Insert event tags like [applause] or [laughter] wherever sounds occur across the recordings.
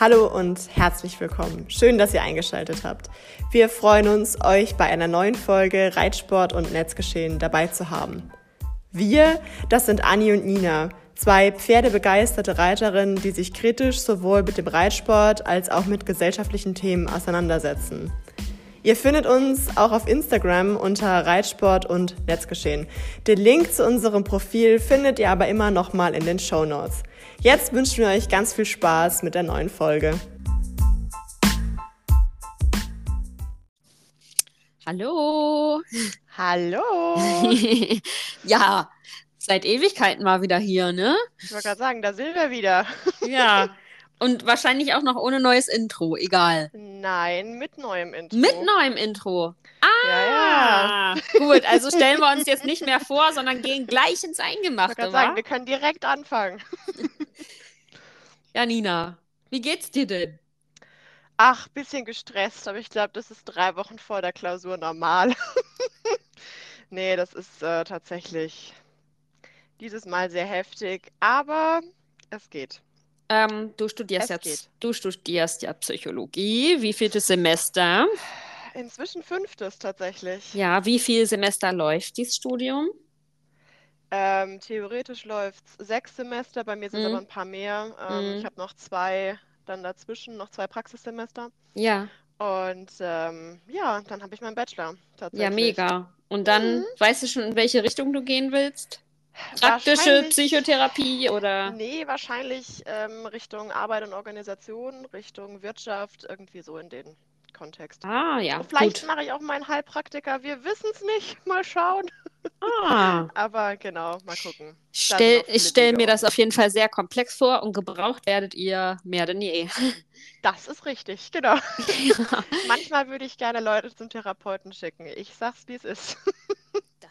Hallo und herzlich willkommen. Schön, dass ihr eingeschaltet habt. Wir freuen uns, euch bei einer neuen Folge Reitsport und Netzgeschehen dabei zu haben. Wir, das sind Anni und Nina, zwei pferdebegeisterte Reiterinnen, die sich kritisch sowohl mit dem Reitsport als auch mit gesellschaftlichen Themen auseinandersetzen. Ihr findet uns auch auf Instagram unter Reitsport und Netzgeschehen. Den Link zu unserem Profil findet ihr aber immer noch mal in den Show Notes. Jetzt wünschen wir euch ganz viel Spaß mit der neuen Folge. Hallo. Hallo. [laughs] ja, seit Ewigkeiten mal wieder hier, ne? Ich wollte gerade sagen, da sind wir wieder. ja. [laughs] Und wahrscheinlich auch noch ohne neues Intro, egal. Nein, mit neuem Intro. Mit neuem Intro. Ah, Ja, [laughs] gut. Also stellen wir uns jetzt nicht mehr vor, sondern gehen gleich ins Ich wollte Eingemachte, wa? sagen, wir können direkt anfangen. [laughs] Ja, Nina, wie geht's dir denn? Ach, bisschen gestresst, aber ich glaube, das ist drei Wochen vor der Klausur normal. [laughs] Nee, das ist äh, tatsächlich dieses Mal sehr heftig, aber es geht. Ähm, du studierst Es jetzt, geht. du studierst ja Psychologie. Wie vieltes Semester? Inzwischen fünftes tatsächlich. Ja, wie viel Semester läuft dieses Studium? Ähm, theoretisch läuft es sechs Semester, bei mir sind Mhm. aber ein paar mehr. Ähm, Mhm. ich habe noch zwei, dann dazwischen noch zwei Praxissemester. Ja, Und ähm, ja, dann habe ich meinen Bachelor ja, tatsächlich. mega. Und dann Mhm. weißt du schon, in welche Richtung du gehen willst? Praktische Psychotherapie oder? Nee, wahrscheinlich ähm, Richtung Arbeit und Organisation, Richtung Wirtschaft, irgendwie so in den Kontext. Ah, ja, Und vielleicht gut. mache ich auch meinen Heilpraktiker, wir wissen es nicht. [laughs] Mal schauen. Ah, Aber genau, mal gucken. stell, ich stelle mir das auf jeden Fall sehr komplex vor und gebraucht werdet ihr mehr denn je. [laughs] Das ist richtig, genau. [laughs] Ja, Manchmal würde ich gerne Leute zum Therapeuten schicken. Ich sag's, wie es ist.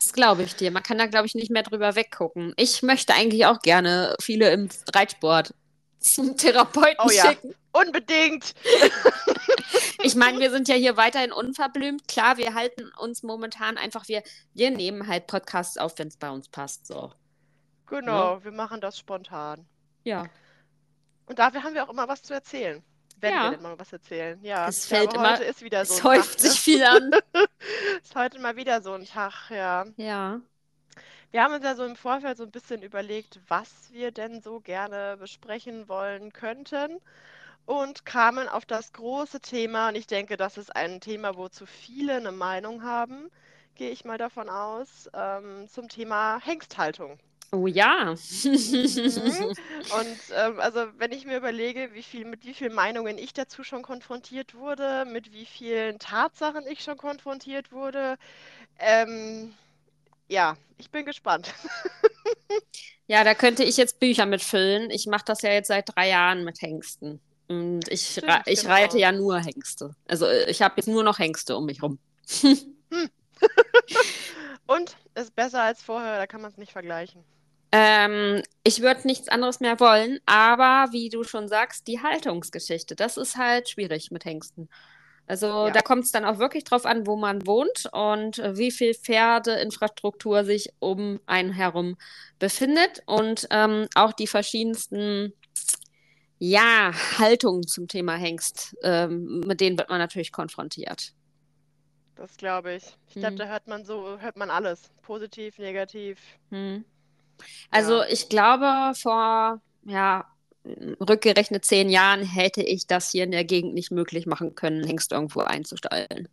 Das glaube ich dir. Man kann da, glaube ich, nicht mehr drüber weggucken. Ich möchte eigentlich auch gerne viele im Reitsport zum Therapeuten Oh ja. schicken. Unbedingt. [laughs] [laughs] Ich meine, wir sind ja hier weiterhin unverblümt. Klar, wir halten uns momentan einfach, wir, wir nehmen halt Podcasts auf, wenn es bei uns passt. So. Genau, wir machen das spontan. Ja. Und dafür haben wir auch immer was zu erzählen. Wenn Ja. wir denn mal was erzählen. Ja, Es fällt immer- heute ist wieder so Es häuft Tag, ne? sich viel an. [laughs] Ist heute mal wieder so ein Tag, ja. Ja. Wir haben uns ja so im Vorfeld so ein bisschen überlegt, was wir denn so gerne besprechen wollen könnten und kamen auf das große Thema, und ich denke, das ist ein Thema, wozu viele eine Meinung haben, gehe ich mal davon aus, ähm, zum Thema Hengsthaltung. Oh ja. Mhm. [laughs] Und ähm, also wenn ich mir überlege, wie viel, mit wie vielen Meinungen ich dazu schon konfrontiert wurde, mit wie vielen Tatsachen ich schon konfrontiert wurde, ähm, ja, ich bin gespannt. Ja, da könnte ich jetzt Bücher mitfüllen. Ich mache das ja jetzt seit drei Jahren mit Hengsten. Und ich, Stimmt, ich genau. reite ja nur Hengste. Also äh, ich habe jetzt nur noch Hengste um mich rum. [laughs] Und ist besser als vorher, da kann man es nicht vergleichen. Ähm, ich würde nichts anderes mehr wollen, aber wie du schon sagst, die Haltungsgeschichte, das ist halt schwierig mit Hengsten. Also Ja. da kommt es dann auch wirklich drauf an, wo man wohnt und äh, wie viel Pferdeinfrastruktur sich um einen herum befindet und ähm, auch die verschiedensten, ja, Haltungen zum Thema Hengst, ähm, mit denen wird man natürlich konfrontiert. Das glaube ich. Ich glaube, Hm. da hört man so, hört man alles. Positiv, negativ. Hm. Also Ja. ich glaube, vor ja, rückgerechnet zehn Jahren hätte ich das hier in der Gegend nicht möglich machen können, Hengst irgendwo einzustellen.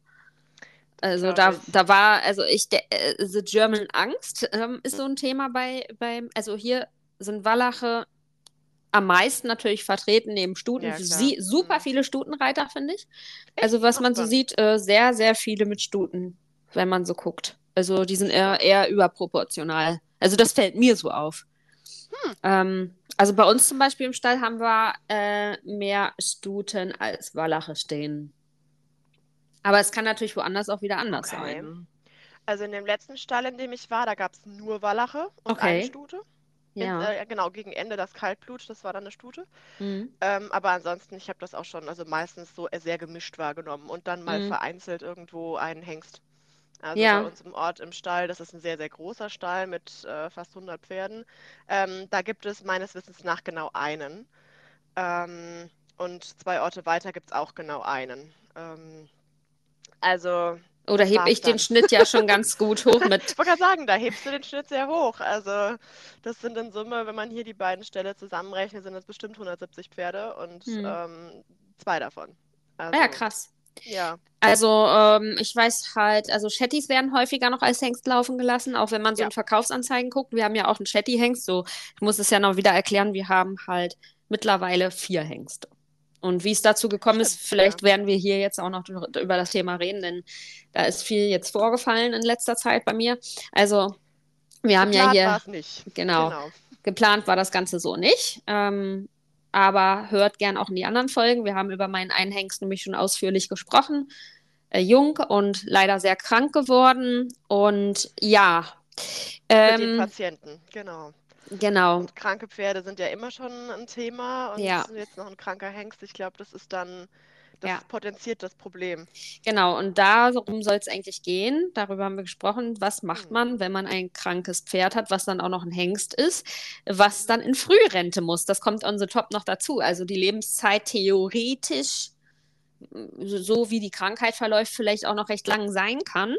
Also da, da war, also ich, der, äh, The German Angst ähm, ist so ein Thema bei, beim, also hier sind Wallache am meisten natürlich vertreten neben Stuten. Ja. Sie, super Mhm. viele Stutenreiter, finde ich. Also was man so sieht, äh, sehr, sehr viele mit Stuten, wenn man so guckt. Also die sind eher, eher überproportional. Also das fällt mir so auf. Hm. Ähm, also bei uns zum Beispiel im Stall haben wir äh, mehr Stuten als Wallache stehen. Aber es kann natürlich woanders auch wieder anders Okay. sein. Also in dem letzten Stall, in dem ich war, da gab es nur Wallache und Okay. eine Stute. In, Ja. äh, genau, gegen Ende das Kaltblut, das war dann eine Stute. Mhm. Ähm, aber ansonsten, ich habe das auch schon, also meistens so sehr gemischt wahrgenommen und dann mal Mhm. vereinzelt irgendwo einen Hengst. Also Ja. bei uns im Ort im Stall, das ist ein sehr, sehr großer Stall mit äh, fast 100 Pferden. Ähm, da gibt es meines Wissens nach genau einen. Ähm, und zwei Orte weiter gibt es auch genau einen. Ähm, also. Oder hebe ich dann. den Schnitt ja schon [laughs] ganz gut hoch mit. ich wollte gerade sagen, da hebst du den Schnitt sehr hoch. Also, das sind in Summe, wenn man hier die beiden Ställe zusammenrechnet, sind das bestimmt 170 Pferde und hm. ähm, zwei davon. Also, ja, krass. Ja. Also ähm, ich weiß halt, also Chattys werden häufiger noch als Hengst laufen gelassen, auch wenn man so ja. in Verkaufsanzeigen guckt. Wir haben ja auch einen Chatty-Hengst, so ich muss es ja noch wieder erklären, wir haben halt mittlerweile vier Hengste. Und wie es dazu gekommen Stimmt, ist, vielleicht ja. werden wir hier jetzt auch noch über das Thema reden, denn da ist viel jetzt vorgefallen in letzter Zeit bei mir. Also wir haben geplant ja hier nicht. Genau, genau, Geplant war das Ganze so nicht. Ähm, aber hört gern auch in die anderen Folgen. Wir haben über meinen Einhengst nämlich schon ausführlich gesprochen. Äh, jung und leider sehr krank geworden. Und ja. Ähm, Mit den Patienten, genau. Genau. Und kranke Pferde sind ja immer schon ein Thema. Und ja. jetzt noch ein kranker Hengst. Ich glaube, das ist dann das ja. potenziert das Problem. Genau, und darum soll es eigentlich gehen. Darüber haben wir gesprochen. Was macht hm. man, wenn man ein krankes Pferd hat, was dann auch noch ein Hengst ist, was dann in Frührente muss? Das kommt on the top noch dazu. Also die Lebenszeit theoretisch, so wie die Krankheit verläuft, vielleicht auch noch recht lang sein kann.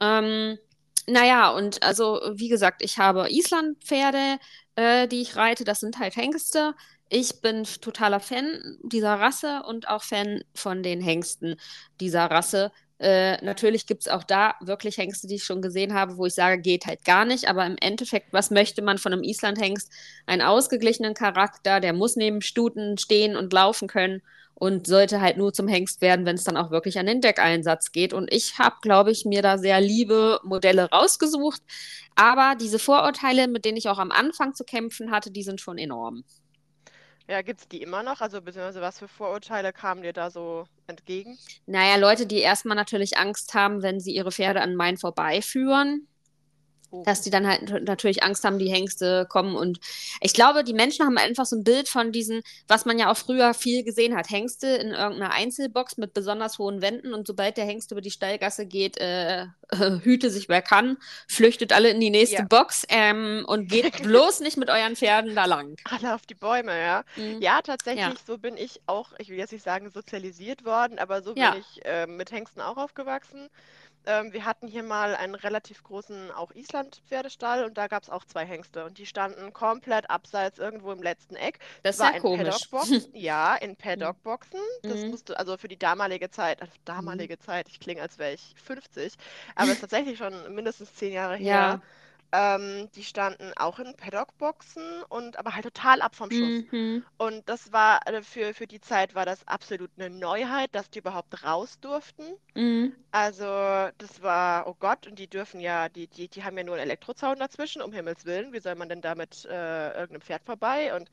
Ähm, naja, und also, wie gesagt, ich habe Islandpferde, äh, die ich reite. Das sind halt Hengste. Ich bin totaler Fan dieser Rasse und auch Fan von den Hengsten dieser Rasse. Äh, natürlich gibt es auch da wirklich Hengste, die ich schon gesehen habe, wo ich sage, geht halt gar nicht. Aber im Endeffekt, was möchte man von einem Islandhengst? Einen ausgeglichenen Charakter, der muss neben Stuten stehen und laufen können und sollte halt nur zum Hengst werden, wenn es dann auch wirklich an den Deckeinsatz geht. Und ich habe, glaube ich, mir da sehr liebe Modelle rausgesucht. Aber diese Vorurteile, mit denen ich auch am Anfang zu kämpfen hatte, die sind schon enorm. Ja, gibt es die immer noch? Also, beziehungsweise was für Vorurteile kamen dir da so entgegen? Naja, Leute, die erstmal natürlich Angst haben, wenn sie ihre Pferde an Main vorbeiführen. Oh. Dass die dann halt natürlich Angst haben, die Hengste kommen. Und ich glaube, die Menschen haben einfach so ein Bild von diesen, was man ja auch früher viel gesehen hat: Hengste in irgendeiner Einzelbox mit besonders hohen Wänden. Und sobald der Hengst über die Stallgasse geht, äh, äh, [laughs] hüte sich wer kann, flüchtet alle in die nächste ja. Box ähm, und geht [laughs] bloß nicht mit euren Pferden da lang. Alle auf die Bäume, ja. Mhm. Ja, tatsächlich, ja. so bin ich auch, ich will jetzt nicht sagen sozialisiert worden, aber so bin ja. ich äh, mit Hengsten auch aufgewachsen. Ähm, wir hatten hier mal einen relativ großen, auch Island-Pferdestall und da gab es auch zwei Hengste und die standen komplett abseits irgendwo im letzten Eck. Das ist ja komisch. [laughs] ja, in Paddockboxen. Das mhm. musste, also für die damalige Zeit, also damalige mhm. Zeit, ich klinge, als wäre ich 50, aber es ist tatsächlich schon mindestens zehn Jahre her. Ja. Ähm, die standen auch in Paddockboxen und aber halt total ab vom Schuss. Mhm. Und das war äh, für, für die Zeit war das absolut eine Neuheit, dass die überhaupt raus durften. Mhm. Also das war, oh Gott, und die dürfen ja, die, die, die haben ja nur einen Elektrozaun dazwischen, um Himmels Willen. Wie soll man denn damit äh, irgendeinem Pferd vorbei? Und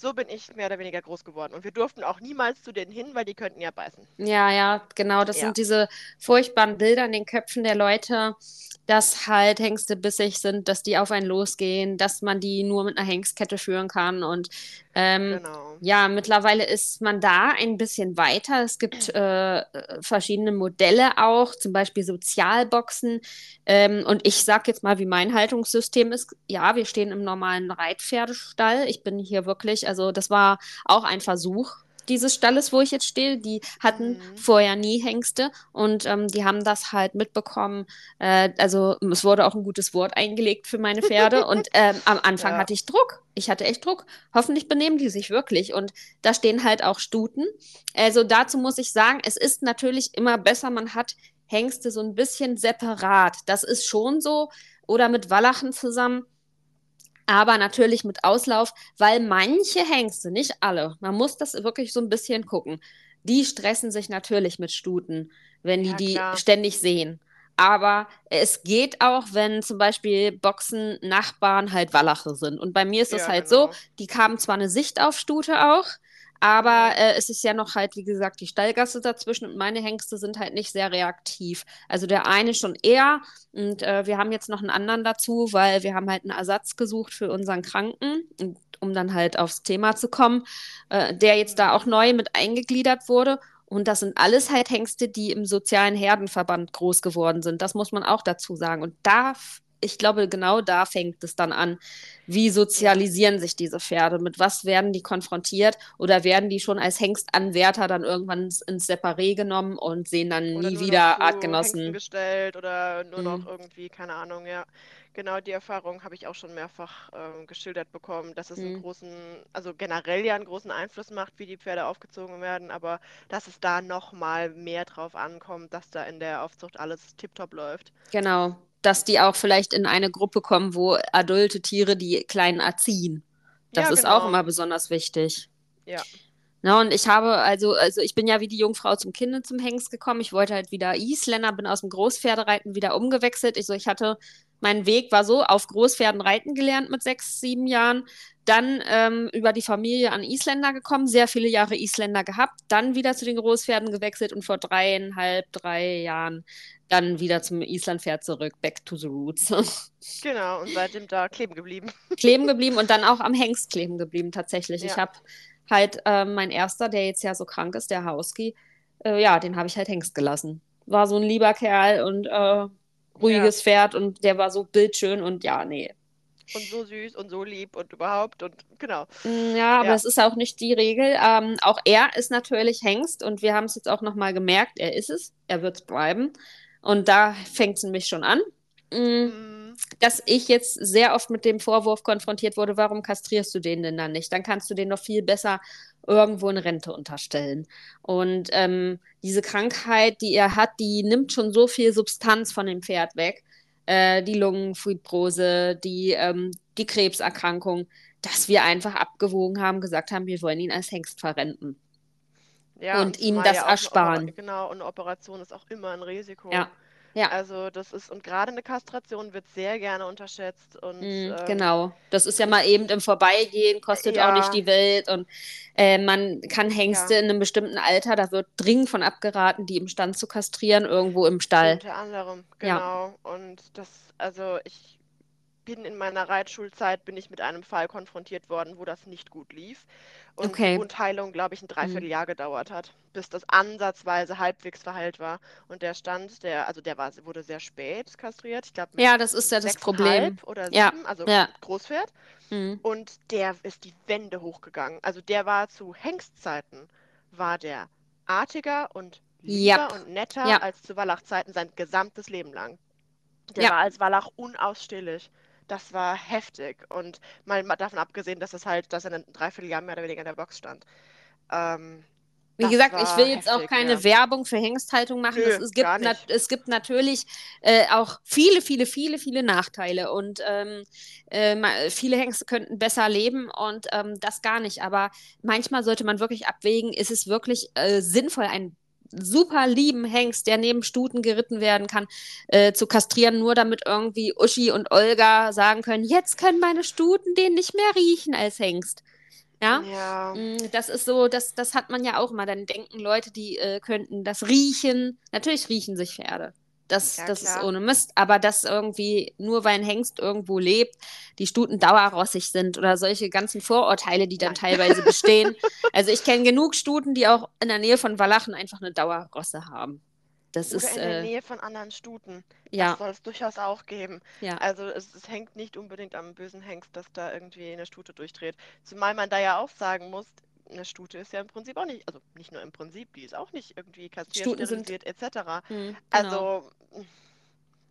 so bin ich mehr oder weniger groß geworden. Und wir durften auch niemals zu denen hin, weil die könnten ja beißen. Ja, ja, genau. Das ja. sind diese furchtbaren Bilder in den Köpfen der Leute, dass halt Hengste bissig sind, dass die auf einen losgehen, dass man die nur mit einer Hengstkette führen kann. Und ähm, genau. ja, mittlerweile ist man da ein bisschen weiter. Es gibt äh, verschiedene Modelle auch, zum Beispiel Sozialboxen. Ähm, und ich sage jetzt mal, wie mein Haltungssystem ist. Ja, wir stehen im normalen Reitpferdestall. Ich bin hier wirklich, also das war auch ein Versuch dieses Stalles, wo ich jetzt stehe, die hatten mhm. vorher nie Hengste und ähm, die haben das halt mitbekommen. Äh, also es wurde auch ein gutes Wort eingelegt für meine Pferde [laughs] und ähm, am Anfang ja. hatte ich Druck. Ich hatte echt Druck. Hoffentlich benehmen die sich wirklich. Und da stehen halt auch Stuten. Also dazu muss ich sagen, es ist natürlich immer besser, man hat Hengste so ein bisschen separat. Das ist schon so. Oder mit Wallachen zusammen aber natürlich mit Auslauf, weil manche Hengste, nicht alle, man muss das wirklich so ein bisschen gucken, die stressen sich natürlich mit Stuten, wenn die ja, die klar. ständig sehen. Aber es geht auch, wenn zum Beispiel Boxen Nachbarn halt Wallache sind. Und bei mir ist es ja, halt genau. so, die haben zwar eine Sicht auf Stute auch, aber äh, es ist ja noch halt, wie gesagt, die Stallgasse dazwischen und meine Hengste sind halt nicht sehr reaktiv. Also der eine schon eher und äh, wir haben jetzt noch einen anderen dazu, weil wir haben halt einen Ersatz gesucht für unseren Kranken, und, um dann halt aufs Thema zu kommen, äh, der jetzt da auch neu mit eingegliedert wurde. Und das sind alles halt Hengste, die im sozialen Herdenverband groß geworden sind. Das muss man auch dazu sagen. Und da ich glaube, genau da fängt es dann an. Wie sozialisieren sich diese Pferde? Mit was werden die konfrontiert? Oder werden die schon als Hengstanwärter dann irgendwann ins, ins Separé genommen und sehen dann Oder nie wieder noch Artgenossen? Hengsten gestellt oder nur noch Mhm. irgendwie, keine Ahnung, ja. Genau die Erfahrung habe ich auch schon mehrfach ähm, geschildert bekommen, dass es einen Mhm. großen, also generell ja einen großen Einfluss macht, wie die Pferde aufgezogen werden, aber dass es da nochmal mehr drauf ankommt, dass da in der Aufzucht alles tiptop läuft. Genau. Dass die auch vielleicht in eine Gruppe kommen, wo adulte Tiere die Kleinen erziehen. Das Ja, ist auch genau. immer besonders wichtig. Ja. Na, und ich habe, also, also ich bin ja wie die Jungfrau zum Kinde zum Hengst gekommen. Ich wollte halt wieder Isländer, bin aus dem Großpferdereiten wieder umgewechselt. Ich so, ich hatte, mein Weg war so, auf Großpferden reiten gelernt mit sechs, sieben Jahren, dann ähm, über die Familie an Isländer gekommen, sehr viele Jahre Isländer gehabt, dann wieder zu den Großpferden gewechselt und vor dreieinhalb, drei Jahren dann wieder zum Islandpferd zurück, back to the roots. [laughs] Genau, und seitdem da kleben geblieben. kleben [laughs] geblieben und dann auch am Hengst kleben geblieben, tatsächlich. Ich Ja. habe halt ähm, mein erster, der jetzt ja so krank ist, der Husky, äh, ja, den habe ich halt Hengst gelassen. War so ein lieber Kerl und äh, ruhiges Pferd und der war so bildschön und ja, nee. Und so süß und so lieb und überhaupt und genau. Mm, Ja, aber Ja. es ist auch nicht die Regel. Ähm, auch er ist natürlich Hengst und wir haben es jetzt auch nochmal gemerkt, er ist es, er wird es bleiben. Und da fängt es nämlich schon an. Mm, Mm, dass ich jetzt sehr oft mit dem Vorwurf konfrontiert wurde, warum kastrierst du den denn dann nicht? Dann kannst du den doch viel besser irgendwo in Rente unterstellen. Und ähm, diese Krankheit, die er hat, die nimmt schon so viel Substanz von dem Pferd weg. Äh, die Lungenfibrose, die, ähm, die Krebserkrankung, dass wir einfach abgewogen haben, gesagt haben, wir wollen ihn als Hengst verrenten. Ja, Und ihm zumal das ja ersparen. Genau, und eine Operation ist auch immer ein Risiko. Ja, ja. Also das ist, und gerade eine Kastration wird sehr gerne unterschätzt und Mm, ähm, genau. Das ist ja mal eben im Vorbeigehen, kostet auch nicht ja, die Welt und äh, man kann Hengste ja, in einem bestimmten Alter, da wird dringend von abgeraten, die im Stand zu kastrieren, irgendwo im Stall. unter anderem, Ja, genau. Und das, also ich bin in meiner Reitschulzeit, bin ich mit einem Fall konfrontiert worden, wo das nicht gut lief und die okay. Wundheilung, glaube ich, ein Mm. Dreivierteljahr gedauert hat, bis das ansatzweise halbwegs verheilt war. Und der Stand, der, also der war, wurde sehr spät kastriert, ich glaube Ja, das ist ja das Problem. oder Ja, sieben, also ja. Großpferd. Mm. Und der ist die Wände hochgegangen. Also der war zu Hengstzeiten, war der artiger und lieber Yep. und netter Ja, als zu Wallachzeiten sein gesamtes Leben lang. Der ja. war als Wallach unausstehlich. Das war heftig. Und mal, davon abgesehen, dass es halt, dass er ein Dreivierteljahr mehr oder weniger in der Box stand. Ähm, Wie gesagt, ich will jetzt auch heftig, keine ja. Werbung für Hengsthaltung machen. Es, Nö, es gibt, nat nicht. es gibt natürlich äh, auch viele, viele, viele, viele Nachteile. Und ähm, äh, viele Hengste könnten besser leben und ähm, das gar nicht. Aber manchmal sollte man wirklich abwägen, ist es wirklich äh, sinnvoll, einen super lieben Hengst, der neben Stuten geritten werden kann, äh, zu kastrieren, nur damit irgendwie Uschi und Olga sagen können, jetzt können meine Stuten den nicht mehr riechen als Hengst. Ja, Ja, Mm, Das ist so, das, das hat man ja auch immer. Dann denken Leute, die äh, könnten das riechen. Natürlich riechen sich Pferde. Das, ja das ist ohne Mist. Aber dass irgendwie, nur weil ein Hengst irgendwo lebt, die Stuten dauerrossig sind oder solche ganzen Vorurteile, die dann Nein. teilweise [laughs] bestehen. Also ich kenne genug Stuten, die auch in der Nähe von Wallachen einfach eine Dauerrosse haben. Das Oder ist, in der äh, Nähe von anderen Stuten. Das ja, soll es durchaus auch geben. ja. Also es, es hängt nicht unbedingt am bösen Hengst, dass da irgendwie eine Stute durchdreht. Zumal man da ja auch sagen muss, eine Stute ist ja im Prinzip auch nicht, also nicht nur im Prinzip, die ist auch nicht irgendwie kastriert, Stuten sind, sterilisiert etc. mm, genau. Also,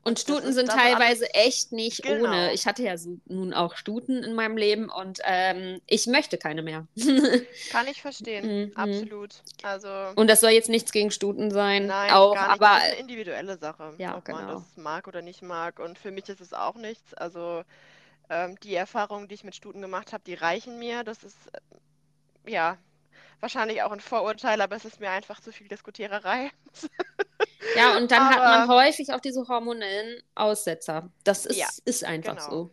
Und Stuten sind das alles, teilweise echt nicht ohne. genau. Ich hatte ja nun auch Stuten in meinem Leben und ähm, ich möchte keine mehr. [laughs] Kann ich verstehen, Mhm. absolut. Also, Und das soll jetzt nichts gegen Stuten sein, nein, auch, gar nicht. aber Das ist eine individuelle Sache, ja, ob man genau. das mag oder nicht mag. Und für mich ist es auch nichts. Also, ähm, die Erfahrungen, die ich mit Stuten gemacht habe, die reichen mir. Das ist, ja, wahrscheinlich auch ein Vorurteil, aber es ist mir einfach zu viel Diskutiererei. [laughs] Ja, und dann hat man Aber häufig auch diese hormonellen Aussetzer. Das ja, ist, ist einfach genau, so.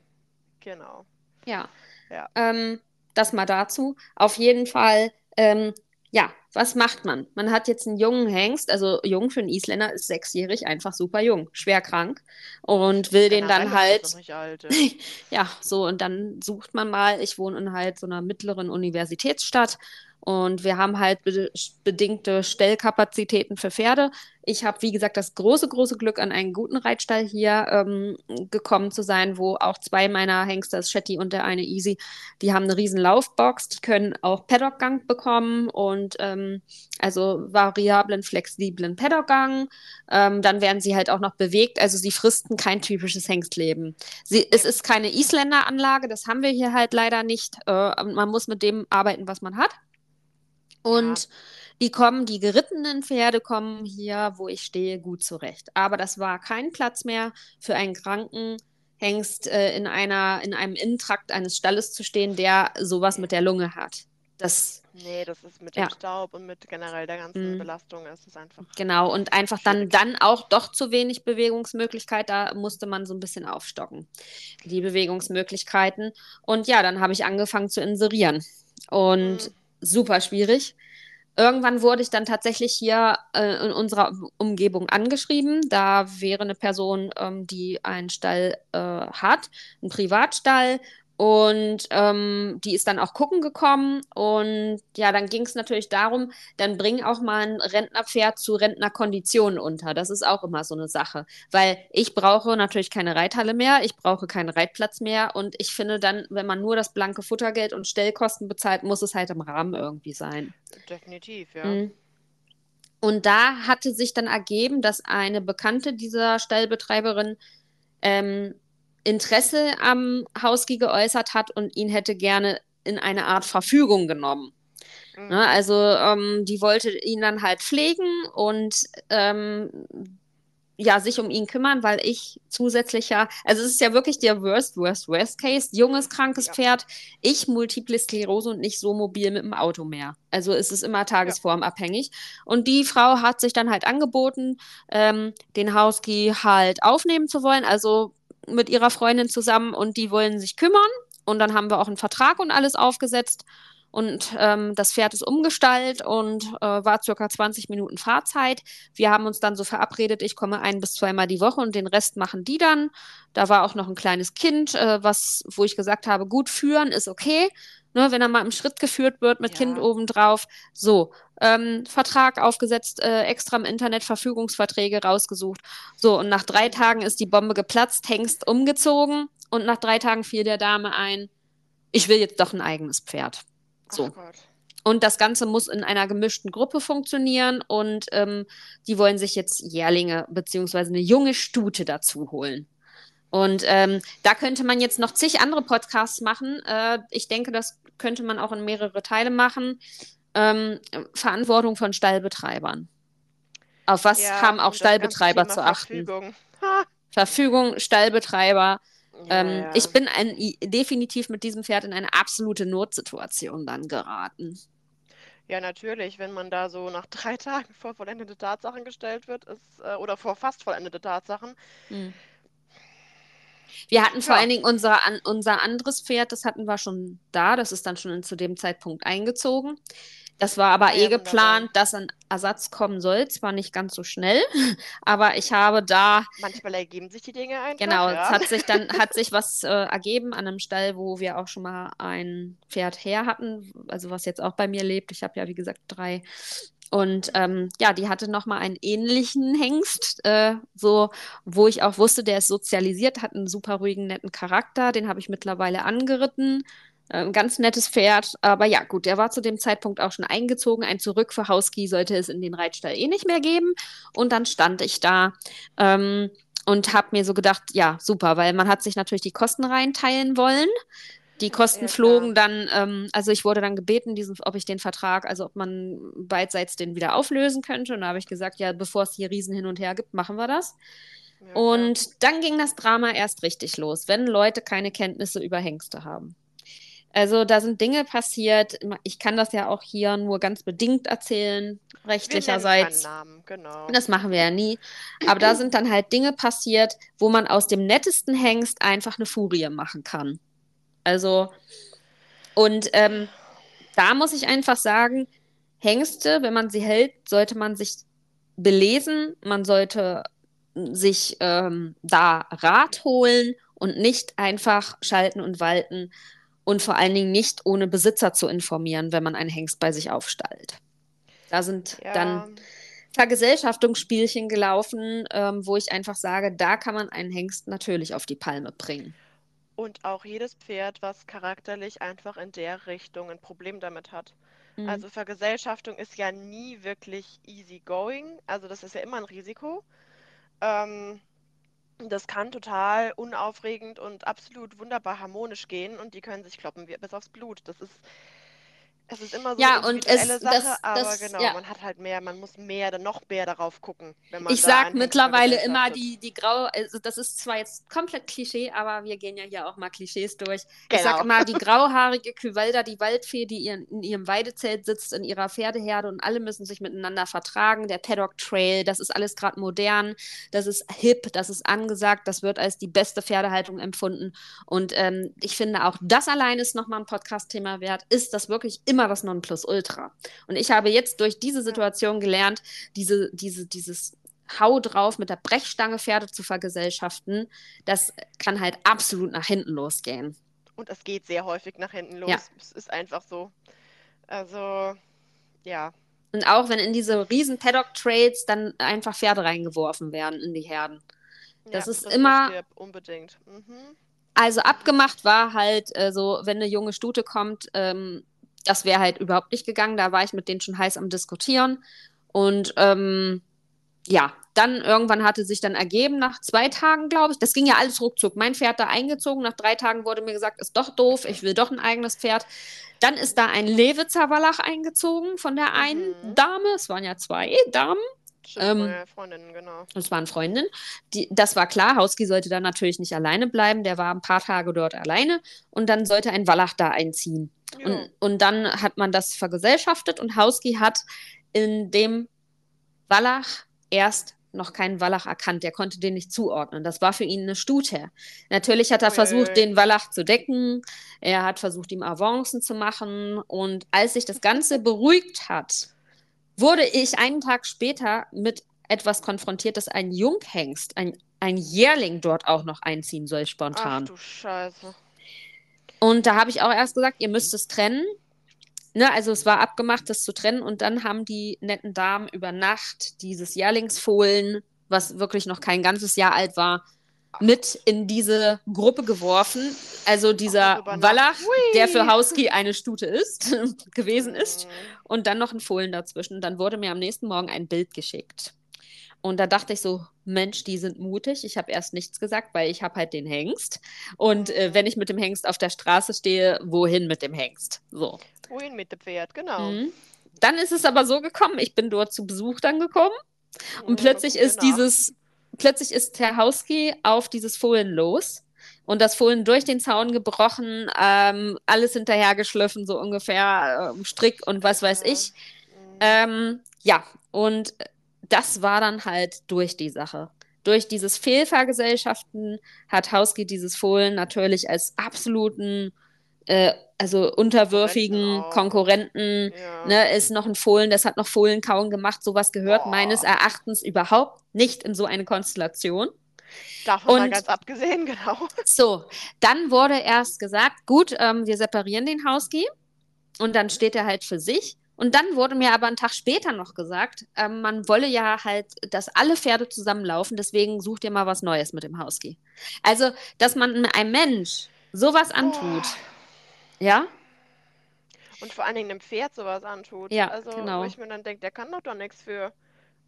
genau. Ja, Ja. ähm, das mal dazu. Auf jeden Fall, ähm, ja, was macht man? Man hat jetzt einen jungen Hengst, also jung für einen Isländer ist sechsjährig, einfach super jung, schwer krank und will den dann halt alt, ja. [laughs] Ja, so, und dann sucht man mal, ich wohne in halt so einer mittleren Universitätsstadt Und wir haben halt be bedingte Stellkapazitäten für Pferde. Ich habe, wie gesagt, das große, große Glück, an einen guten Reitstall hier ähm, gekommen zu sein, wo auch zwei meiner Hengste, das Shetty und der eine Easy, die haben eine riesen Laufbox, die können auch Paddockgang bekommen und ähm, also variablen, flexiblen Paddockgang. Ähm, dann werden sie halt auch noch bewegt, also sie fristen kein typisches Hengstleben. Sie, es ist keine Isländer-Anlage, das haben wir hier halt leider nicht. Äh, man muss mit dem arbeiten, was man hat. Und ja. die kommen, die gerittenen Pferde kommen hier, wo ich stehe, gut zurecht. Aber das war kein Platz mehr für einen kranken Hengst äh, in, einer, in einem Innentrakt eines Stalles zu stehen, der sowas mit der Lunge hat. Das, nee, das ist mit dem Staub und mit generell der ganzen mhm. Belastung ist es einfach. Genau, und einfach dann, dann auch doch zu wenig Bewegungsmöglichkeit. Da musste man so ein bisschen aufstocken, die Bewegungsmöglichkeiten. Und ja, dann habe ich angefangen zu inserieren. Und mhm super schwierig. Irgendwann wurde ich dann tatsächlich hier äh, in unserer Umgebung angeschrieben. Da wäre eine Person, ähm, die einen Stall äh, hat, einen Privatstall und ähm, die ist dann auch gucken gekommen. Und ja, dann ging es natürlich darum, dann bring auch mal ein Rentnerpferd zu Rentnerkonditionen unter. Das ist auch immer so eine Sache. Weil ich brauche natürlich keine Reithalle mehr, ich brauche keinen Reitplatz mehr. Und ich finde dann, wenn man nur das blanke Futtergeld und Stellkosten bezahlt, muss es halt im Rahmen irgendwie sein. Definitiv, ja. Mhm. Und da hatte sich dann ergeben, dass eine Bekannte dieser Stallbetreiberin ähm, Interesse am Hauski geäußert hat und ihn hätte gerne in eine Art Verfügung genommen. Mhm. Ne, also ähm, die wollte ihn dann halt pflegen und ähm, ja, sich um ihn kümmern, weil ich zusätzlich ja, also es ist ja wirklich der Worst, Worst, Worst Case, junges, krankes ja. Pferd, ich Multiple Sklerose und nicht so mobil mit dem Auto mehr. Also es ist immer tagesformabhängig. Ja. Und die Frau hat sich dann halt angeboten, ähm, den Husky halt aufnehmen zu wollen. Also mit ihrer Freundin zusammen und die wollen sich kümmern. Und dann haben wir auch einen Vertrag und alles aufgesetzt. Und ähm, das Pferd ist umgestallt und äh, war circa 20 Minuten Fahrzeit. Wir haben uns dann so verabredet, ich komme ein bis zweimal die Woche und den Rest machen die dann. Da war auch noch ein kleines Kind, äh, was, wo ich gesagt habe, gut führen ist okay. Ne, wenn er mal im Schritt geführt wird mit ja. Kind obendrauf. So, ähm, Vertrag aufgesetzt, äh, extra im Internet Verfügungsverträge rausgesucht. So, und nach drei Tagen ist die Bombe geplatzt, Hengst umgezogen und nach drei Tagen fiel der Dame ein, ich will jetzt doch ein eigenes Pferd. So. Und das Ganze muss in einer gemischten Gruppe funktionieren und ähm, die wollen sich jetzt Jährlinge beziehungsweise eine junge Stute dazu holen. Und ähm, da könnte man jetzt noch zig andere Podcasts machen. Äh, ich denke, das könnte man auch in mehrere Teile machen ähm, Verantwortung von Stallbetreibern. Auf was ja, haben auch Stallbetreiber zu achten? Verfügung. Verfügung, Stallbetreiber. Ja, ähm, ja. Ich bin ein, definitiv mit diesem Pferd in eine absolute Notsituation dann geraten. Ja, natürlich, wenn man da so nach drei [laughs] Tagen vor vollendete Tatsachen gestellt wird, ist, äh, oder vor fast vollendete Tatsachen. Hm. Wir hatten vor allen Dingen unser, an, unser anderes Pferd, das hatten wir schon da, das ist dann schon zu dem Zeitpunkt eingezogen. Das war aber ja, eh geplant, dass ein Ersatz kommen soll. Zwar nicht ganz so schnell, [laughs] aber ich habe da. Manchmal ergeben sich die Dinge einfach. Genau, ja. es hat sich dann [laughs] hat sich was äh, ergeben an einem Stall, wo wir auch schon mal ein Pferd her hatten, also was jetzt auch bei mir lebt. Ich habe ja, wie gesagt, drei. Und ähm, ja, die hatte nochmal einen ähnlichen Hengst, äh, so, wo ich auch wusste, der ist sozialisiert, hat einen super ruhigen, netten Charakter. Den habe ich mittlerweile angeritten ein ähm, ganz nettes Pferd, aber ja, gut, der war zu dem Zeitpunkt auch schon eingezogen. Ein Zurück für Hauski sollte es in den Reitstall eh nicht mehr geben. Und dann stand ich da ähm, und habe mir so gedacht, ja, super, weil man hat sich natürlich die Kosten reinteilen wollen. Die Kosten ja, flogen dann, ähm, also ich wurde dann gebeten, diesen, ob ich den Vertrag, also ob man beidseits den wieder auflösen könnte. Und da habe ich gesagt, ja, bevor es hier Riesen hin und her gibt, machen wir das. Ja, und dann ging das Drama erst richtig los, wenn Leute keine Kenntnisse über Hengste haben. Also da sind Dinge passiert. Ich kann das ja auch hier nur ganz bedingt erzählen, rechtlicherseits. Namen, genau. Das machen wir ja nie. Aber da [clears throat] sind dann halt Dinge passiert, wo man aus dem nettesten Hengst einfach eine Furie machen kann. Also, und ähm, da muss ich einfach sagen, Hengste, wenn man sie hält, sollte man sich belesen, man sollte sich ähm, da Rat holen und nicht einfach schalten und walten und vor allen Dingen nicht ohne Besitzer zu informieren, wenn man einen Hengst bei sich aufstallt. Da sind ja. dann Vergesellschaftungsspielchen gelaufen, ähm, wo ich einfach sage, da kann man einen Hengst natürlich auf die Palme bringen. Und auch jedes Pferd, was charakterlich einfach in der Richtung ein Problem damit hat. Mhm. Also Vergesellschaftung ist ja nie wirklich easy going. Also das ist ja immer ein Risiko. Ähm, das kann total unaufregend und absolut wunderbar harmonisch gehen und die können sich kloppen wie bis aufs Blut. Das ist es ist immer so ja, eine und es, Sache, das, aber das, genau, ja. man hat halt mehr, man muss mehr, noch mehr darauf gucken. Wenn man ich sag mittlerweile immer die, die grau, also das ist zwar jetzt komplett Klischee, aber wir gehen ja hier auch mal Klischees durch. Genau. Ich sag genau. immer, die [laughs] grauhaarige Küvalda, die Waldfee, die in, in ihrem Weidezelt sitzt, in ihrer Pferdeherde und alle müssen sich miteinander vertragen. Der Paddock Trail, das ist alles gerade modern, das ist hip, das ist angesagt, das wird als die beste Pferdehaltung empfunden. Und ähm, ich finde auch das allein ist nochmal ein Podcast-Thema wert. Ist das wirklich immer immer das Nonplusultra. Und ich habe jetzt durch diese Situation gelernt, diese, diese, dieses Hau drauf mit der Brechstange Pferde zu vergesellschaften, das kann halt absolut nach hinten losgehen. Und es geht sehr häufig nach hinten los. Ja. Es ist einfach so. Also, ja. Und auch wenn in diese riesen Paddock-Trails dann einfach Pferde reingeworfen werden in die Herden. Das ja, ist das immer. Unbedingt. Mhm. Also abgemacht war halt äh, so, wenn eine junge Stute kommt, ähm, das wäre halt überhaupt nicht gegangen. Da war ich mit denen schon heiß am Diskutieren. Und ähm, ja, dann irgendwann hatte sich dann ergeben, nach zwei Tagen, glaube ich, das ging ja alles ruckzuck. Mein Pferd da eingezogen, nach drei Tagen wurde mir gesagt, ist doch doof, ich will doch ein eigenes Pferd. Dann ist da ein Lewitzer Wallach eingezogen von der einen mhm. Dame, es waren ja zwei Damen. Ähm, Freundinnen, genau. Das waren Freundinnen. Die, das war klar, Hauski sollte dann natürlich nicht alleine bleiben, der war ein paar Tage dort alleine und dann sollte ein Wallach da einziehen. Und, und dann hat man das vergesellschaftet und Hauski hat in dem Wallach erst noch keinen Wallach erkannt. Der konnte den nicht zuordnen. Das war für ihn eine Stute. Natürlich hat er versucht, den Wallach zu decken. Er hat versucht, ihm Avancen zu machen. Und als sich das Ganze beruhigt hat, wurde ich einen Tag später mit etwas konfrontiert, dass ein Junghengst, ein, ein Jährling dort auch noch einziehen soll, spontan. Ach du Scheiße. Und da habe ich auch erst gesagt, ihr müsst es trennen. Ne, also es war abgemacht, das zu trennen. Und dann haben die netten Damen über Nacht dieses Jährlingsfohlen, was wirklich noch kein ganzes Jahr alt war, mit in diese Gruppe geworfen. Also dieser Wallach, der für Hauski eine Stute ist, [laughs] gewesen ist. Mhm. Und dann noch ein Fohlen dazwischen. Dann wurde mir am nächsten Morgen ein Bild geschickt. Und da dachte ich so, Mensch, die sind mutig. Ich habe erst nichts gesagt, weil ich habe halt den Hengst. Und äh, wenn ich mit dem Hengst auf der Straße stehe, wohin mit dem Hengst? So. Wohin mit dem Pferd, genau. Mhm. Dann ist es aber so gekommen, ich bin dort zu Besuch dann gekommen. Und ja, plötzlich ist genau. dieses, plötzlich ist Herr Hauski auf dieses Fohlen los und das Fohlen durch den Zaun gebrochen, ähm, alles hinterhergeschliffen, so ungefähr, äh, Strick und was weiß ich. Ähm, ja, und das war dann halt durch die Sache. Durch dieses Fehlvergesellschaften hat Hauski dieses Fohlen natürlich als absoluten, äh, also unterwürfigen Konkurrenten, ja. ne, ist noch ein Fohlen, das hat noch Fohlenkauen gemacht. Sowas gehört oh. meines Erachtens überhaupt nicht in so eine Konstellation. Davon und, mal ganz abgesehen, [laughs] genau. So, dann wurde erst gesagt, gut, ähm, wir separieren den Hauski und dann steht er halt für sich. Und dann wurde mir aber einen Tag später noch gesagt, äh, man wolle ja halt, dass alle Pferde zusammenlaufen, deswegen sucht ihr mal was Neues mit dem Husky. Also, dass man einem Mensch sowas antut, oh. Ja? Und vor allen Dingen einem Pferd sowas antut. Ja, also, genau. Wo ich mir dann denke, der kann doch doch nichts für.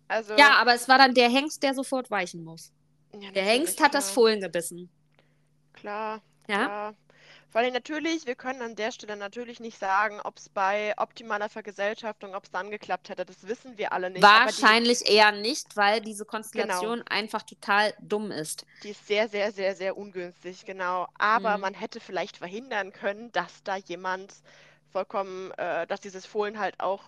Also, ja, aber es war dann der Hengst, der sofort weichen muss. Ja, der Hengst hat klar. das Fohlen gebissen. Klar. Ja. Klar. Vor allem natürlich, wir können an der Stelle natürlich nicht sagen, ob es bei optimaler Vergesellschaftung, ob es dann geklappt hätte. Das wissen wir alle nicht. Wahrscheinlich die, eher nicht, weil diese Konstellation genau. einfach total dumm ist. Die ist sehr, sehr, sehr, sehr ungünstig, genau. Aber mhm. man hätte vielleicht verhindern können, dass da jemand vollkommen, äh, dass dieses Fohlen halt auch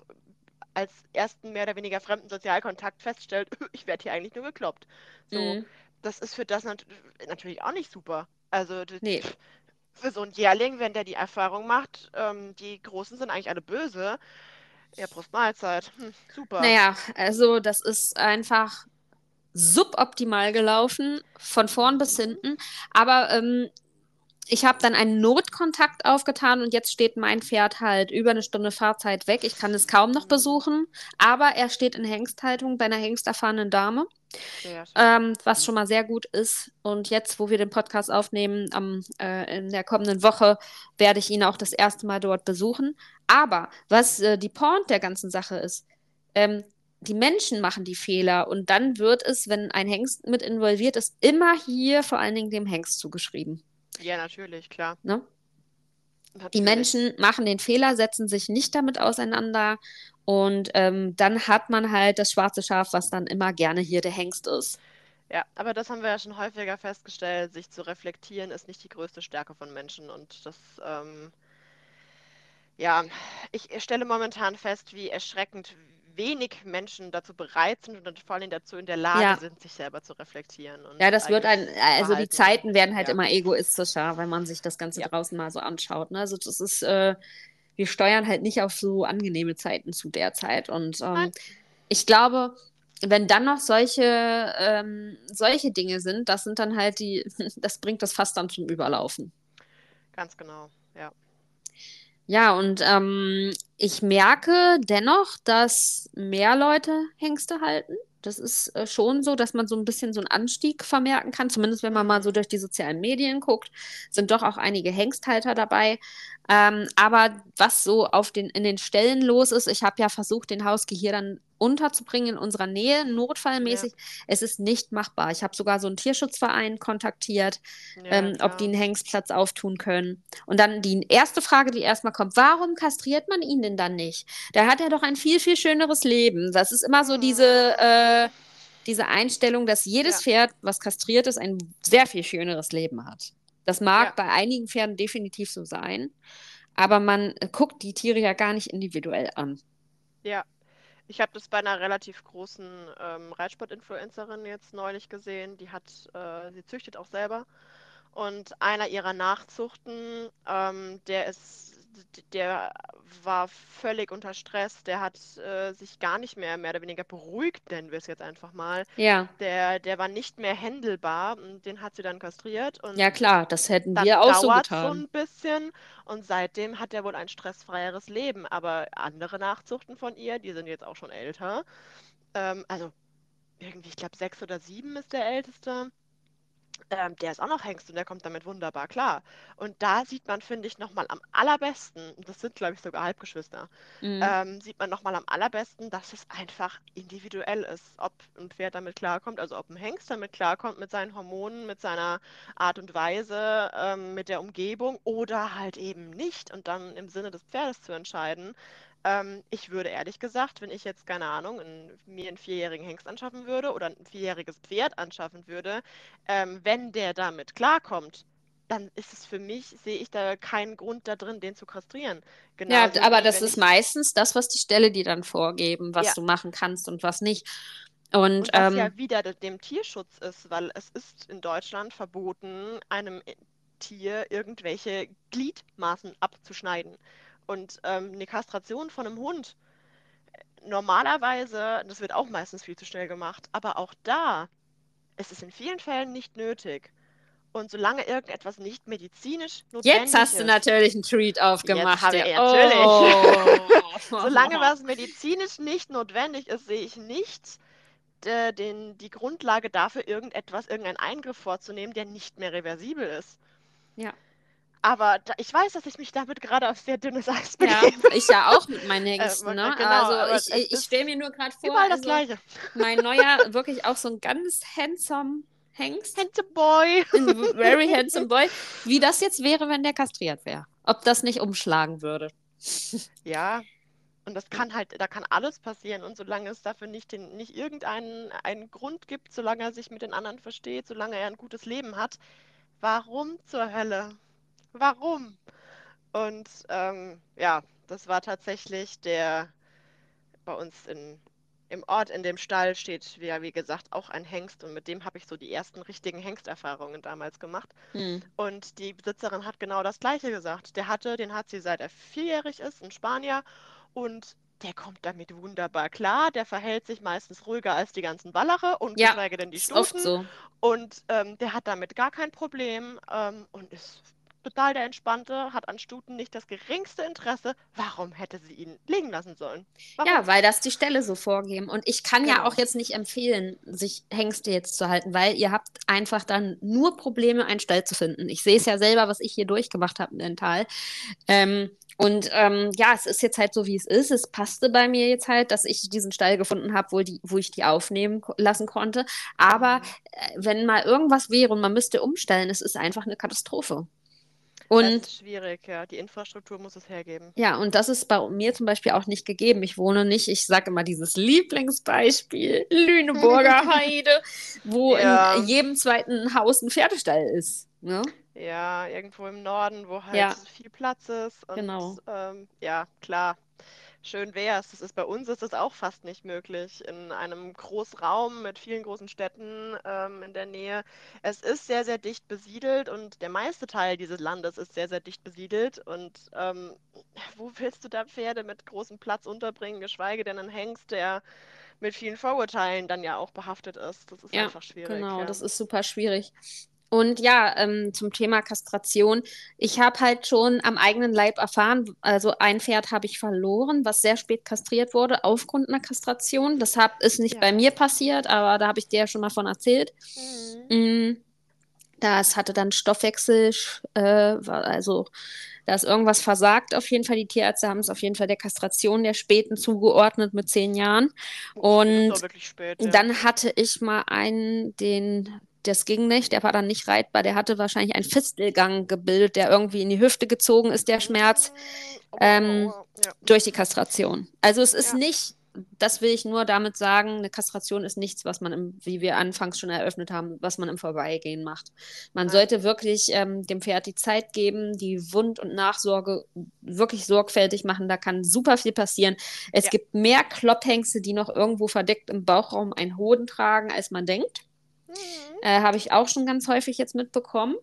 als ersten mehr oder weniger fremden Sozialkontakt feststellt, [laughs] ich werde hier eigentlich nur gekloppt. So, mhm. das ist für das nat natürlich auch nicht super. Also, nee für so einen Jährling, wenn der die Erfahrung macht, ähm, die Großen sind eigentlich alle böse. Ja, Prost Mahlzeit. Hm, super. Naja, also das ist einfach suboptimal gelaufen, von vorn bis hinten. Aber ähm, ich habe dann einen Notkontakt aufgetan und jetzt steht mein Pferd halt über eine Stunde Fahrzeit weg. Ich kann es kaum noch besuchen, aber er steht in Hengsthaltung bei einer hengsterfahrenen Dame, ähm, was schon mal sehr gut ist. Und jetzt, wo wir den Podcast aufnehmen, am, äh, in der kommenden Woche, werde ich ihn auch das erste Mal dort besuchen. Aber was äh, die Point der ganzen Sache ist, ähm, die Menschen machen die Fehler und dann wird es, wenn ein Hengst mit involviert ist, immer hier vor allen Dingen dem Hengst zugeschrieben. Ja, natürlich, klar. Ne? Natürlich. Die Menschen machen den Fehler, setzen sich nicht damit auseinander und ähm, dann hat man halt das schwarze Schaf, was dann immer gerne hier der Hengst ist. Ja, aber das haben wir ja schon häufiger festgestellt. Sich zu reflektieren ist nicht die größte Stärke von Menschen und das, ähm, ja, ich stelle momentan fest, wie erschreckend wenig Menschen dazu bereit sind und vor allem dazu in der Lage ja. sind, sich selber zu reflektieren. ja, das wird ein, also die Zeiten werden halt ja. immer egoistischer, wenn man sich das Ganze ja. draußen mal so anschaut. Ne? Also das ist, äh, wir steuern halt nicht auf so angenehme Zeiten zu der Zeit. Und ähm, ich glaube, wenn dann noch solche, ähm, solche Dinge sind, das sind dann halt die, [laughs] das bringt das fast dann zum Überlaufen. Ganz genau, ja. Ja, und ähm, ich merke dennoch, dass mehr Leute Hengste halten. Das ist äh, schon so, dass man so ein bisschen so einen Anstieg vermerken kann. Zumindest wenn man mal so durch die sozialen Medien guckt, sind doch auch einige Hengsthalter dabei. Ähm, aber was so auf den, in den Stellen los ist, ich habe ja versucht, den Hauski hier dann unterzubringen in unserer Nähe, notfallmäßig. Ja. Es ist nicht machbar. Ich habe sogar so einen Tierschutzverein kontaktiert, ja, ähm, ob die einen Hengstplatz auftun können. Und dann die erste Frage, die erstmal kommt, warum kastriert man ihn denn dann nicht? Da hat er doch ein viel, viel schöneres Leben. Das ist immer so diese, äh, diese Einstellung, dass jedes ja. Pferd, was kastriert ist, ein sehr viel schöneres Leben hat. Das mag bei einigen Pferden definitiv so sein, aber man guckt die Tiere ja gar nicht individuell an. Ja, ich habe das bei einer relativ großen ähm, Reitsport-Influencerin jetzt neulich gesehen. Die hat, äh, sie züchtet auch selber. Und einer ihrer Nachzuchten, ähm, der ist der war völlig unter Stress. Der hat äh, sich gar nicht mehr mehr oder weniger beruhigt, nennen wir es jetzt einfach mal. Ja. Der, der war nicht mehr händelbar und den hat sie dann kastriert. Und ja klar, das hätten wir auch so getan. so ein bisschen und seitdem hat er wohl ein stressfreieres Leben. Aber andere Nachzuchten von ihr, die sind jetzt auch schon älter. Ähm, also irgendwie, ich glaube sechs oder sieben ist der älteste ähm, der ist auch noch Hengst und der kommt damit wunderbar klar. Und da sieht man, finde ich, nochmal am allerbesten, das sind, glaube ich, sogar Halbgeschwister, mhm. ähm, sieht man nochmal am allerbesten, dass es einfach individuell ist, ob ein Pferd damit klarkommt, also ob ein Hengst damit klarkommt mit seinen Hormonen, mit seiner Art und Weise, ähm, mit der Umgebung oder halt eben nicht und dann im Sinne des Pferdes zu entscheiden, ähm, ich würde ehrlich gesagt, wenn ich jetzt, keine Ahnung, in, mir einen vierjährigen Hengst anschaffen würde oder ein vierjähriges Pferd anschaffen würde, ähm, wenn der damit klarkommt, dann ist es für mich, sehe ich da keinen Grund da drin, den zu kastrieren. Genauso ja, aber das ist meistens das, was die Stelle die dann vorgeben, was ja. du machen kannst und was nicht. Und, und was ähm, ja wieder dem Tierschutz ist, weil es ist in Deutschland verboten, einem Tier irgendwelche Gliedmaßen abzuschneiden. Und ähm, eine Kastration von einem Hund, normalerweise, das wird auch meistens viel zu schnell gemacht, aber auch da ist es in vielen Fällen nicht nötig. Und solange irgendetwas nicht medizinisch notwendig ist. Jetzt hast du natürlich einen Treat aufgemacht. Jetzt ja. natürlich. Oh. [laughs] solange was medizinisch nicht notwendig ist, sehe ich nicht äh, den, die Grundlage dafür, irgendetwas, irgendeinen Eingriff vorzunehmen, der nicht mehr reversibel ist. Ja. Aber da, ich weiß, dass ich mich damit gerade auf sehr dünnes Eis begebe. Ja, ich ja auch mit meinen [laughs] Hengsten. Äh, ne? genau, also ich, ich stelle mir nur gerade vor, überall das also, Gleiche. mein neuer, wirklich auch so ein ganz handsome Hengst. Handsome Boy. very [laughs] handsome Boy. Wie das jetzt wäre, wenn der kastriert wäre. Ob das nicht umschlagen würde. [laughs] Ja, und das kann halt, da kann alles passieren. Und solange es dafür nicht, den, nicht irgendeinen einen Grund gibt, solange er sich mit den anderen versteht, solange er ein gutes Leben hat, warum zur Hölle warum? Und ähm, ja, das war tatsächlich der bei uns in, im Ort, in dem Stall steht, ja, wie gesagt, auch ein Hengst und mit dem habe ich so die ersten richtigen Hengsterfahrungen damals gemacht. Hm. Und die Besitzerin hat genau das Gleiche gesagt. Der hatte, den hat sie seit er vierjährig ist, ein Spanier und der kommt damit wunderbar klar. Der verhält sich meistens ruhiger als die ganzen Wallache und ja, geschweige denn die Stufen. Oft so. Und ähm, der hat damit gar kein Problem ähm, und ist total der Entspannte, hat an Stuten nicht das geringste Interesse. Warum hätte sie ihn liegen lassen sollen? Warum? Ja, weil das die Stelle so vorgeben. Und ich kann ja Genau. auch jetzt nicht empfehlen, sich Hengste jetzt zu halten, weil ihr habt einfach dann nur Probleme, einen Stall zu finden. Ich sehe es ja selber, was ich hier durchgemacht habe im Tal. Ähm, und ähm, ja, es ist jetzt halt so, wie es ist. Es passte bei mir jetzt halt, dass ich diesen Stall gefunden habe, wo, die, wo ich die aufnehmen lassen konnte. Aber äh, wenn mal irgendwas wäre und man müsste umstellen, es ist einfach eine Katastrophe. Das Und ist schwierig, ja. Die Infrastruktur muss es hergeben. ja, und das ist bei mir zum Beispiel auch nicht gegeben. Ich wohne nicht, ich sage immer dieses Lieblingsbeispiel, Lüneburger [laughs] Heide, wo Ja. in jedem zweiten Haus ein Pferdestall ist. Ne? Ja, irgendwo im Norden, wo halt Ja. viel Platz ist. Und Genau. ähm, ja, klar. Schön wär's. Das ist bei uns ist das auch fast nicht möglich. In einem Großraum mit vielen großen Städten ähm, in der Nähe. Es ist sehr, sehr dicht besiedelt und der meiste Teil dieses Landes ist sehr, sehr dicht besiedelt. Und ähm, wo willst du da Pferde mit großem Platz unterbringen, geschweige denn einen Hengst, der mit vielen Vorurteilen dann ja auch behaftet ist. Das ist Ja, einfach schwierig. Genau, ja. das ist super schwierig. Und ja, ähm, zum Thema Kastration. Ich habe halt schon am eigenen Leib erfahren, also ein Pferd habe ich verloren, was sehr spät kastriert wurde aufgrund einer Kastration. Das hab, ist nicht Ja. bei mir passiert, aber da habe ich dir ja schon mal von erzählt. Mhm. Mm, Das hatte dann Stoffwechsel, äh, war also da ist irgendwas versagt. Auf jeden Fall, die Tierärzte haben es auf jeden Fall der Kastration der Späten zugeordnet mit zehn Jahren. Und spät. Ja. Dann hatte ich mal einen, den, das ging nicht, der war dann nicht reitbar, der hatte wahrscheinlich einen Fistelgang gebildet, der irgendwie in die Hüfte gezogen ist, der Schmerz, Oh, ähm, oh, oh, ja. durch die Kastration. Also es ist Ja. nicht, das will ich nur damit sagen, eine Kastration ist nichts, was man, im, wie wir anfangs schon eröffnet haben, was man im Vorbeigehen macht. Man Nein. sollte wirklich ähm, dem Pferd die Zeit geben, die Wund- und Nachsorge wirklich sorgfältig machen. Da kann super viel passieren. Es Ja. gibt mehr Klopphengste, die noch irgendwo verdeckt im Bauchraum einen Hoden tragen, als man denkt. Mhm. Äh, Habe ich auch schon ganz häufig jetzt mitbekommen.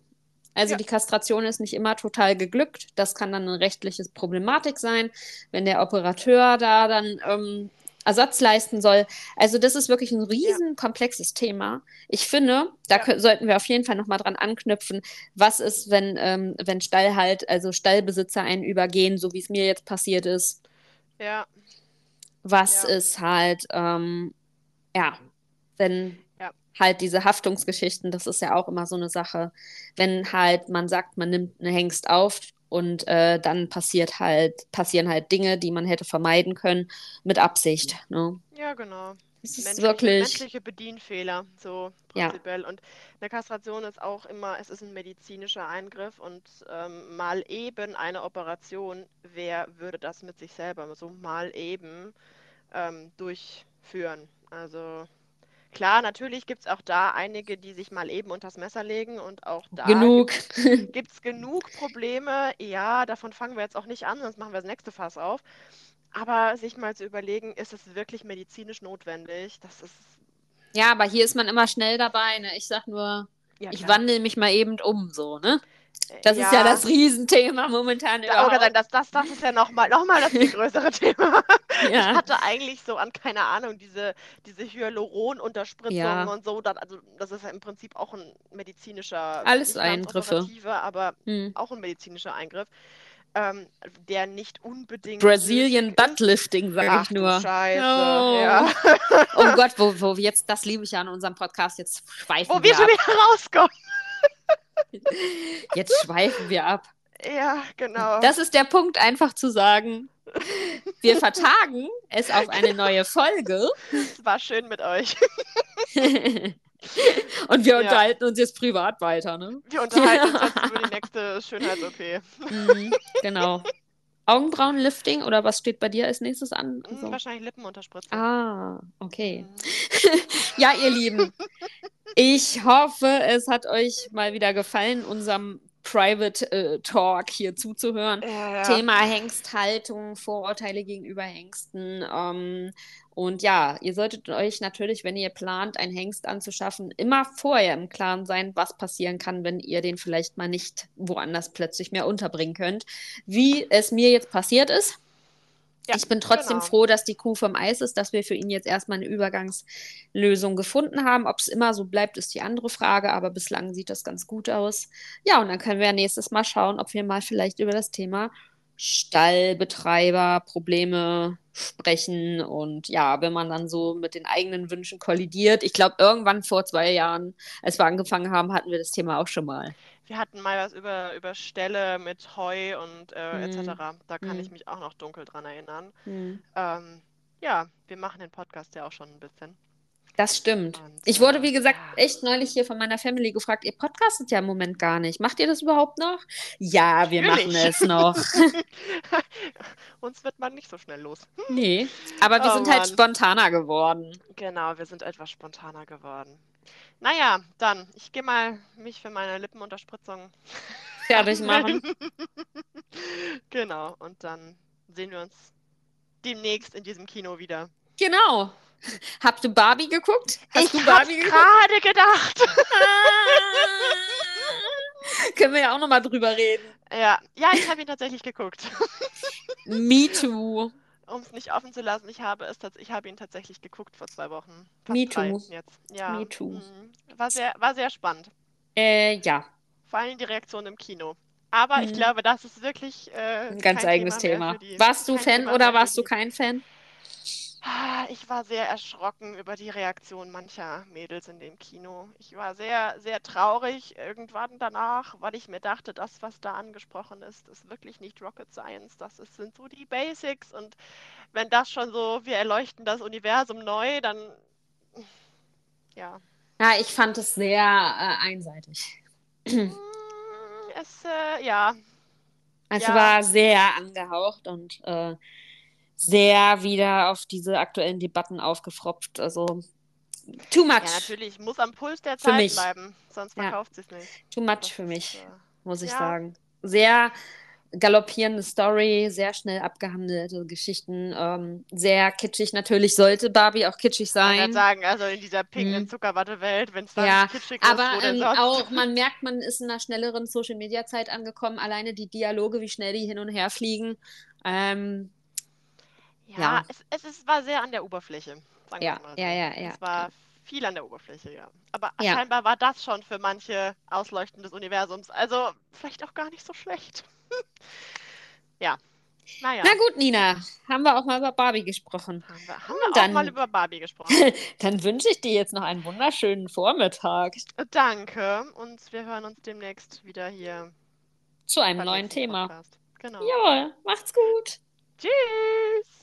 Also Ja. die Kastration ist nicht immer total geglückt. Das kann dann eine rechtliche Problematik sein, wenn der Operateur da dann ähm, Ersatz leisten soll. Also das ist wirklich ein riesen komplexes Thema. Ich finde, da Ja. sollten wir auf jeden Fall nochmal dran anknüpfen. Was ist, wenn, ähm, wenn Stallhalt, also Stallbesitzer einen übergehen, so wie es mir jetzt passiert ist? Ja, Was Ja. ist halt, ähm, ja, wenn Ja. Halt diese Haftungsgeschichten, das ist ja auch immer so eine Sache, wenn halt man sagt, man nimmt einen Hengst auf und äh, dann passiert halt, passieren halt Dinge, die man hätte vermeiden können, mit Absicht. Ne? ja, genau. Es ist Menschliche, wirklich, menschliche Bedienfehler, so Ja. prinzipiell. Und eine Kastration ist auch immer, es ist ein medizinischer Eingriff und ähm, mal eben eine Operation, wer würde das mit sich selber so mal eben ähm, durchführen? Also klar, natürlich gibt es auch da einige, die sich mal eben unters Messer legen und auch da genug. Gibt es [laughs] genug Probleme? Ja, davon fangen wir jetzt auch nicht an, sonst machen wir das nächste Fass auf. Aber sich mal zu überlegen, ist es wirklich medizinisch notwendig? Das ist, Ja, aber hier ist man immer schnell dabei. Ne? Ich sag nur, ja ich wandle mich mal eben um, so, ne? Äh, Das ist ja das Riesenthema momentan Da, oh, überhaupt. das, das, das ist ja nochmal noch mal das [laughs] viel größere Thema. [laughs] Ich Ja. hatte eigentlich so an, keine Ahnung, diese, diese Hyaluron-Unterspritzung Ja. und so. Das, also, das ist ja im Prinzip auch ein medizinischer, Alles Eingriffe. aber Hm. auch ein medizinischer Eingriff, ähm, der nicht unbedingt Brazilian. Buttlifting, sage ich nur. Scheiße, Oh. ja. Oh [laughs] Gott, wo, wo wir jetzt, das liebe ich ja an unserem Podcast, jetzt schweifen Wo wir wir schon ab. wieder rauskommen. [laughs] Jetzt schweifen wir ab. Ja, genau. Das ist der Punkt, einfach zu sagen, wir vertagen es auf eine neue Folge war schön mit euch. [laughs] und wir Ja. unterhalten uns jetzt privat weiter, ne? Wir unterhalten uns [laughs] jetzt über die nächste Schönheits-OP. Mhm, genau. Augenbrauenlifting oder was steht bei dir als nächstes an? Hm, So. Wahrscheinlich Lippenunterspritzung. Ah, okay. Hm. [laughs] Ja, ihr Lieben, ich hoffe, es hat euch mal wieder gefallen, unserem Private äh, Talk hier zuzuhören. Ja, ja. Thema Hengsthaltung, Vorurteile gegenüber Hengsten. Ähm, und ja, ihr solltet euch natürlich, wenn ihr plant, einen Hengst anzuschaffen, immer vorher im Klaren sein, was passieren kann, wenn ihr den vielleicht mal nicht woanders plötzlich mehr unterbringen könnt. Wie es mir jetzt passiert ist. Ja, ich bin trotzdem genau. froh, dass die Kuh vom Eis ist, dass wir für ihn jetzt erstmal eine Übergangslösung gefunden haben. Ob es immer so bleibt, ist die andere Frage, aber bislang sieht das ganz gut aus. Ja, und dann können wir nächstes Mal schauen, ob wir mal vielleicht über das Thema Stallbetreiber Probleme sprechen und ja, wenn man dann so mit den eigenen Wünschen kollidiert. Ich glaube, irgendwann vor zwei Jahren, als wir angefangen haben, hatten wir das Thema auch schon mal. Wir hatten mal was über, über Ställe mit Heu und äh, hm. etc. Da kann hm. ich mich auch noch dunkel dran erinnern. Hm. Ähm, ja, wir machen den Podcast ja auch schon ein bisschen. Das stimmt. Und, ich wurde, wie gesagt, echt neulich hier von meiner Family gefragt, ihr podcastet ja im Moment gar nicht. Macht ihr das überhaupt noch? Ja, wir Natürlich. machen es noch. [laughs] Uns wird man nicht so schnell los. Nee, aber wir oh, sind halt Mann. halt spontaner geworden. Genau, wir sind etwas spontaner geworden. Naja, dann, ich gehe mal mich für meine Lippenunterspritzung [laughs] fertig machen. [laughs] genau, und dann sehen wir uns demnächst in diesem Kino wieder. Genau. Habt du Barbie geguckt? Hast ich du Barbie gerade gedacht. Können wir ja auch nochmal drüber reden. Ja, ja ich habe ihn tatsächlich geguckt. Me too. Um es nicht offen zu lassen, ich habe es ich habe ihn tatsächlich geguckt vor zwei Wochen. Me too. Jetzt. Ja. Me too. Mhm. War sehr, war sehr spannend. Äh, ja. Vor allem die Reaktion im Kino. Aber mhm. ich glaube, das ist wirklich äh, ein ganz eigenes Thema. Thema. Warst du Fan Thema oder warst du kein Fan? Ah, ich war sehr erschrocken über die Reaktion mancher Mädels in dem Kino. Ich war sehr, sehr traurig irgendwann danach, weil ich mir dachte, das, was da angesprochen ist, ist wirklich nicht Rocket Science. Das ist, sind so die Basics. Und wenn das schon so, wir erleuchten das Universum neu, dann ja. Ja, ich fand es sehr äh, einseitig. Hm, es, äh, ja. Es ja. war sehr angehaucht und äh, sehr wieder auf diese aktuellen Debatten aufgefropft. Also too much. Ja, natürlich, muss am Puls der Zeit bleiben, sonst verkauft ja. sich nicht. Too much für mich, äh... muss ich ja. sagen. Sehr galoppierende Story, sehr schnell abgehandelte Geschichten, ähm, sehr kitschig. Natürlich sollte Barbie auch kitschig sein. Ich sagen, also in dieser pinken hm. Zuckerwatte-Welt, wenn es dann ja, kitschig ist, aber ähm, auch [laughs] man merkt, man ist in einer schnelleren Social-Media-Zeit angekommen. Alleine die Dialoge, wie schnell die hin und her fliegen. Ähm, ja, ja. Es, es ist, war sehr an der Oberfläche. Sagen ja, mal so. ja, ja, ja. Es war viel an der Oberfläche, ja. Aber ja. scheinbar war das schon für manche Ausleuchten des Universums. Also vielleicht auch gar nicht so schlecht. [laughs] ja. Naja. Na gut, Nina, haben wir auch mal über Barbie gesprochen. Haben wir, haben wir dann, auch mal über Barbie gesprochen. [laughs] dann wünsche ich dir jetzt noch einen wunderschönen Vormittag. Danke und wir hören uns demnächst wieder hier. Zu einem neuen Thema. Podcast. Genau. Jawohl, macht's gut. Cheers.